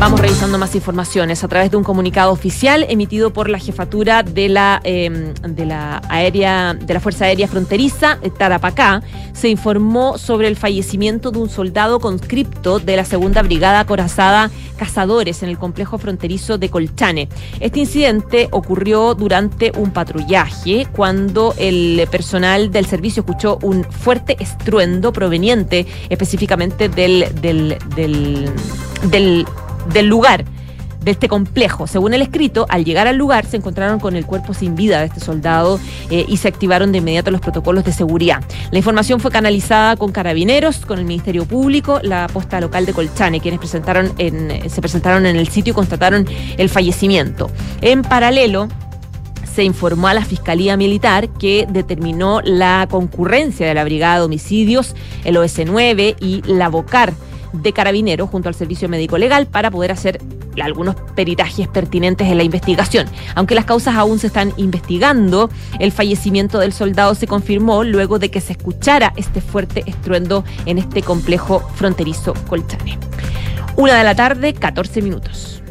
Speaker 1: Vamos revisando más informaciones a través de un comunicado oficial emitido por la jefatura de la eh, de la aérea de la Fuerza Aérea Fronteriza Tarapacá se informó sobre el fallecimiento de un soldado conscripto de la segunda brigada acorazada Cazadores en el complejo fronterizo de Colchane. Este incidente ocurrió durante un patrullaje cuando el personal del servicio escuchó un fuerte estruendo proveniente específicamente del, del, del del lugar de este complejo. Según el escrito, al llegar al lugar se encontraron con el cuerpo sin vida de este soldado eh, y se activaron de inmediato los protocolos de seguridad. La información fue canalizada con carabineros, con el Ministerio Público, la posta local de Colchane, quienes presentaron en, se presentaron en el sitio y constataron el fallecimiento. En paralelo, se informó a la Fiscalía Militar que determinó la concurrencia de la Brigada de Homicidios, el OS9 y la BOCAR de Carabineros junto al Servicio Médico Legal para poder hacer algunos peritajes pertinentes en la investigación. Aunque las causas aún se están investigando, el fallecimiento del soldado se confirmó luego de que se escuchara este fuerte estruendo en este complejo fronterizo colchane. Una de la tarde, 14 minutos.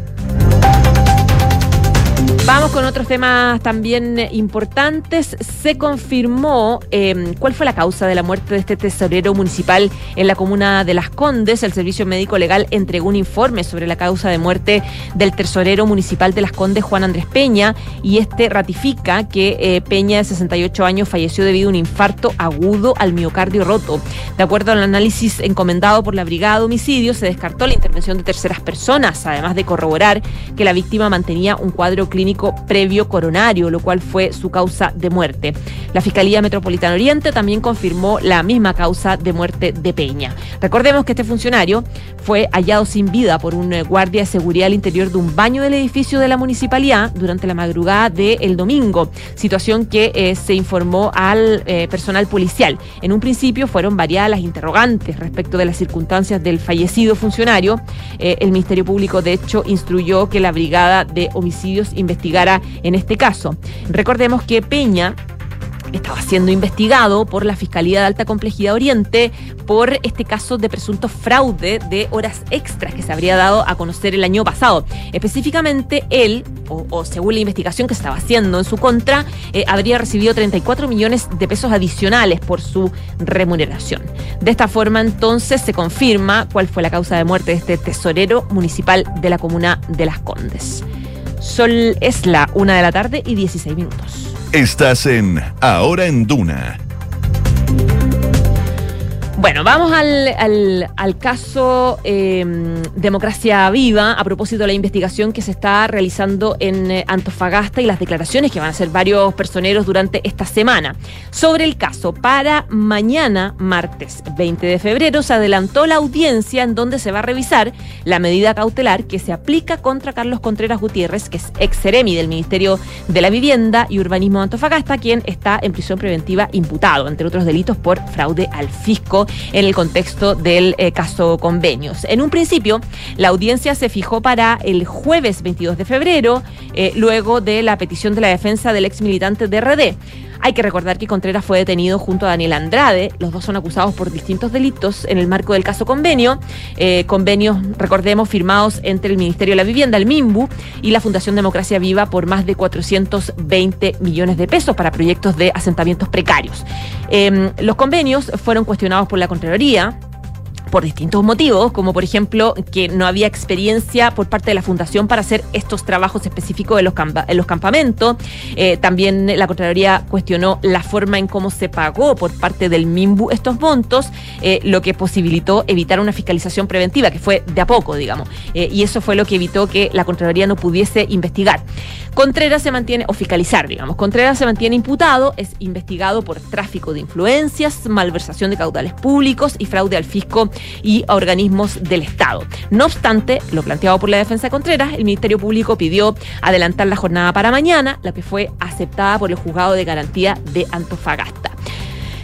Speaker 1: Vamos con otros temas también importantes. Se confirmó eh, cuál fue la causa de la muerte de este tesorero municipal en la comuna de Las Condes. El Servicio Médico Legal entregó un informe sobre la causa de muerte del tesorero municipal de Las Condes, Juan Andrés Peña, y este ratifica que eh, Peña, de 68 años, falleció debido a un infarto agudo al miocardio roto. De acuerdo al análisis encomendado por la Brigada de Homicidios, se descartó la intervención de terceras personas, además de corroborar que la víctima mantenía un cuadro clínico previo coronario, lo cual fue su causa de muerte. La Fiscalía Metropolitana Oriente también confirmó la misma causa de muerte de Peña. Recordemos que este funcionario fue hallado sin vida por un eh, guardia de seguridad al interior de un baño del edificio de la municipalidad durante la madrugada del domingo, situación que eh, se informó al eh, personal policial. En un principio fueron variadas las interrogantes respecto de las circunstancias del fallecido funcionario. El Ministerio Público, de hecho, instruyó que la Brigada de Homicidios investigara en este caso. Recordemos que Peña estaba siendo investigado por la Fiscalía de Alta Complejidad Oriente por este caso de presunto fraude de horas extras que se habría dado a conocer el año pasado. Específicamente él, o, según la investigación que estaba haciendo en su contra, eh, habría recibido 34 millones de pesos adicionales por su remuneración. De esta forma entonces se confirma cuál fue la causa de muerte de este tesorero municipal de la comuna de Las Condes. Sol es la una de la tarde y 16 minutos.
Speaker 5: Estás en Ahora en Duna.
Speaker 1: Bueno, vamos al, al- caso eh, Democracia Viva a propósito de la investigación que se está realizando en eh, Antofagasta y las declaraciones que van a hacer varios personeros durante esta semana. Sobre el caso, para mañana, martes 20 de febrero, se adelantó la audiencia en donde se va a revisar la medida cautelar que se aplica contra Carlos Contreras Gutiérrez, que es ex seremi del Ministerio de la Vivienda y Urbanismo de Antofagasta, quien está en prisión preventiva imputado, entre otros delitos, por fraude al fisco en el contexto del eh, caso convenios. En un principio, la audiencia se fijó para el jueves 22 de febrero, eh, luego de la petición de la defensa del ex militante de RD. Hay que recordar que Contreras fue detenido junto a Daniel Andrade. Los dos son acusados por distintos delitos en el marco del caso convenio. Eh, convenios, recordemos, firmados entre el Ministerio de la Vivienda, el MIMBU, y la Fundación Democracia Viva por más de 420 millones de pesos para proyectos de asentamientos precarios. Eh, los convenios fueron cuestionados por la Contraloría por distintos motivos, como por ejemplo que no había experiencia por parte de la Fundación para hacer estos trabajos específicos en los, campa- en los campamentos. Eh, también la Contraloría cuestionó la forma en cómo se pagó por parte del MIMBU estos montos, eh, lo que posibilitó evitar una fiscalización preventiva, que fue de a poco, digamos. Eh, y eso fue lo que evitó que la Contraloría no pudiese investigar. Contreras se mantiene, o fiscalizar, digamos. Contreras se mantiene imputado, es investigado por tráfico de influencias, malversación de caudales públicos y fraude al fisco y organismos del Estado. No obstante, lo planteado por la defensa de Contreras, el Ministerio Público pidió adelantar la jornada para mañana, la que fue aceptada por el Juzgado de Garantía de Antofagasta.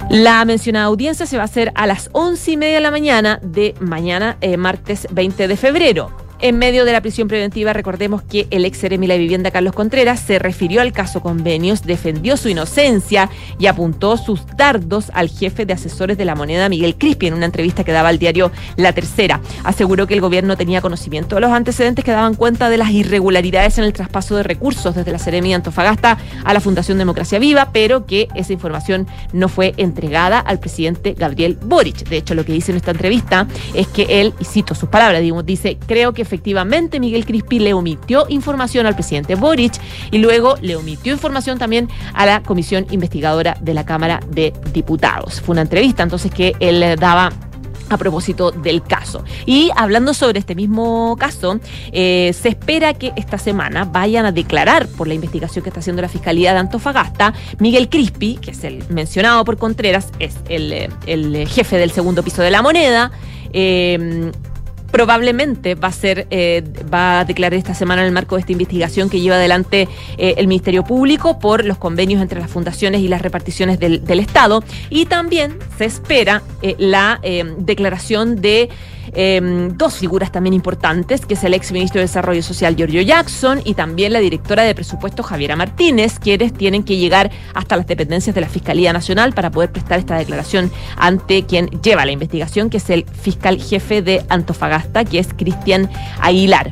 Speaker 1: La mencionada audiencia se va a hacer a las once y media de la mañana de mañana, eh, martes 20 de febrero. En medio de la prisión preventiva, recordemos que el ex seremi de vivienda Carlos Contreras se refirió al caso convenios, defendió su inocencia y apuntó sus dardos al jefe de asesores de la moneda, Miguel Crispi, en una entrevista que daba al diario La Tercera. Aseguró que el gobierno tenía conocimiento de los antecedentes que daban cuenta de las irregularidades en el traspaso de recursos desde la Seremi de Antofagasta a la Fundación Democracia Viva, pero que esa información no fue entregada al presidente Gabriel Boric. De hecho, lo que dice en esta entrevista es que él, y cito sus palabras, dice, creo que Miguel Crispi le omitió información al presidente Boric y luego le omitió información también a la comisión investigadora de la Cámara de Diputados. Fue una entrevista entonces que él daba a propósito del caso. Y hablando sobre este mismo caso, eh, se espera que esta semana vayan a declarar por la investigación que está haciendo la Fiscalía de Antofagasta, Miguel Crispi, que es el mencionado por Contreras, es el, eh, jefe del segundo piso de la moneda. eh, probablemente va a ser eh, va a declarar esta semana en el marco de esta investigación que lleva adelante eh, el Ministerio Público por los convenios entre las fundaciones y las reparticiones del, Estado. Y también se espera eh, la declaración de eh, dos figuras también importantes, que es el ex ministro de Desarrollo Social Giorgio Jackson y también la directora de presupuesto Javiera Martínez, quienes tienen que llegar hasta las dependencias de la Fiscalía Nacional para poder prestar esta declaración ante quien lleva la investigación, que es el fiscal jefe de Antofagasta, que es Cristian Aguilar.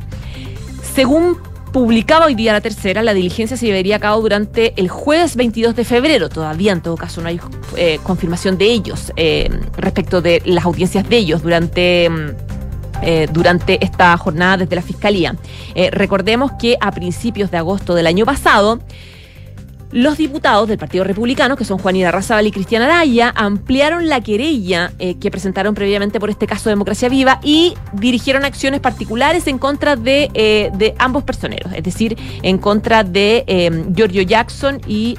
Speaker 1: Según publicaba hoy día la tercera, la diligencia se llevaría a cabo durante el jueves 22 de febrero. Todavía, en todo caso, no hay eh, confirmación de ellos eh, respecto de las audiencias de ellos durante. mm, eh, durante esta jornada desde la Fiscalía. Recordemos que a principios de agosto del año pasado, los diputados del Partido Republicano, que son Juan Irarrázaval y Cristian Araya, ampliaron la querella eh, que presentaron previamente por este caso de Democracia Viva y dirigieron acciones particulares en contra de, eh, ambos personeros, es decir, en contra de eh, Giorgio Jackson y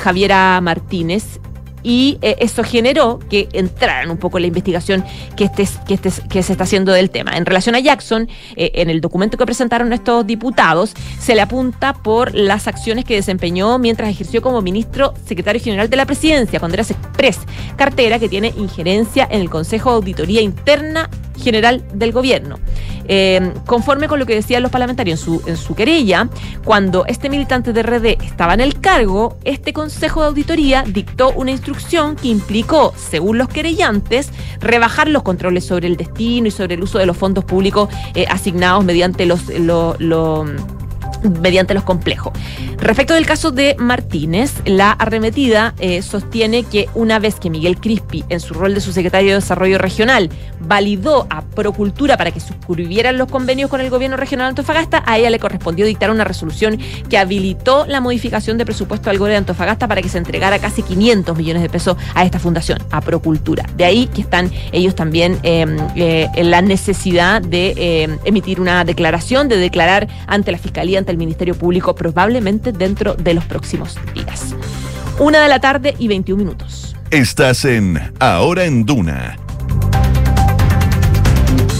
Speaker 1: Javiera Martínez. Y eh, eso generó que entraran un poco en la investigación que, este, que, este, que se está haciendo del tema. En relación a Jackson, eh, en el documento que presentaron estos diputados, se le apunta por las acciones que desempeñó mientras ejerció como ministro secretario general de la presidencia, cuando era Express, cartera que tiene injerencia en el Consejo de Auditoría Interna General del Gobierno. Eh, conforme con lo que decían los parlamentarios en su, en su querella, cuando este militante de RD estaba en el cargo, este Consejo de Auditoría dictó una instrucción que implicó, según los querellantes, rebajar los controles sobre el destino y sobre el uso de los fondos públicos eh, asignados mediante los, lo- lo- mediante los complejos. Respecto del caso de Martínez, la arremetida eh, sostiene que una vez que Miguel Crispi, en su rol de subsecretario de Desarrollo Regional, validó a Procultura para que suscribieran los convenios con el gobierno regional de Antofagasta, a ella le correspondió dictar una resolución que habilitó la modificación de presupuesto al gobierno de Antofagasta para que se entregara casi 500 millones de pesos a esta fundación, a Procultura. De ahí que están ellos también eh, eh, en la necesidad de eh, emitir una declaración, de declarar ante la Fiscalía, ante el Ministerio Público, probablemente dentro de los próximos días. Una de la tarde y 21 minutos.
Speaker 5: Estás en Ahora en Duna.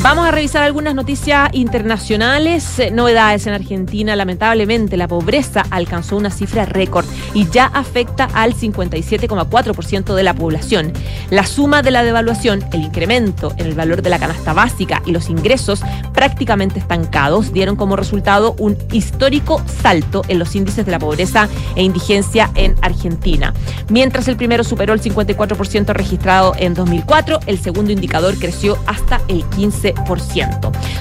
Speaker 1: Vamos a revisar algunas noticias internacionales. Eh, Novedades en Argentina. Lamentablemente, la pobreza alcanzó una cifra récord y ya afecta al 57,4% de la población. La suma de la devaluación, el incremento en el valor de la canasta básica y los ingresos prácticamente estancados dieron como resultado un histórico salto en los índices de la pobreza e indigencia en Argentina. Mientras el primero superó el 54% registrado en 2004, el segundo indicador creció hasta el 15%.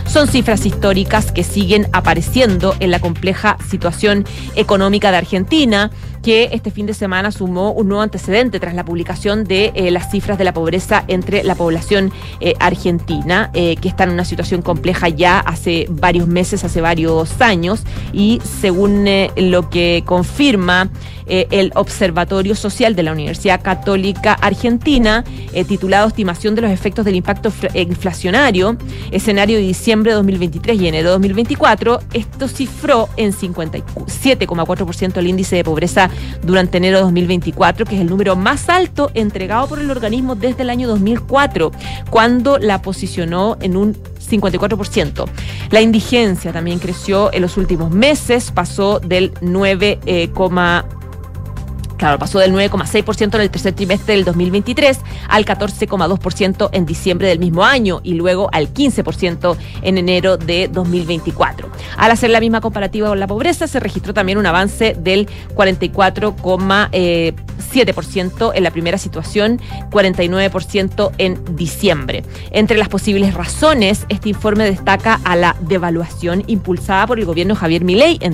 Speaker 1: Son cifras históricas que siguen apareciendo en la compleja situación económica de Argentina que este fin de semana sumó un nuevo antecedente tras la publicación de eh, las cifras de la pobreza entre la población eh, argentina, eh, que está en una situación compleja ya hace varios meses, hace varios años, y según lo que confirma el Observatorio Social de la Universidad Católica Argentina, titulado Estimación de los efectos del impacto inflacionario, escenario de diciembre de 2023 y enero de 2024, esto cifró en 57,4% el índice de pobreza durante enero de 2024, que es el número más alto entregado por el organismo desde el año 2004, cuando la posicionó en un 54%. La indigencia también creció en los últimos meses, pasó del 9, Claro, pasó del 9,6% en el tercer trimestre del 2023 al 14,2% en diciembre del mismo año y luego al 15% en enero de 2024. Al hacer la misma comparativa con la pobreza, se registró también un avance del 44,7% en la primera situación, 49% en diciembre. Entre las posibles razones, este informe destaca a la devaluación impulsada por el gobierno Javier Milei en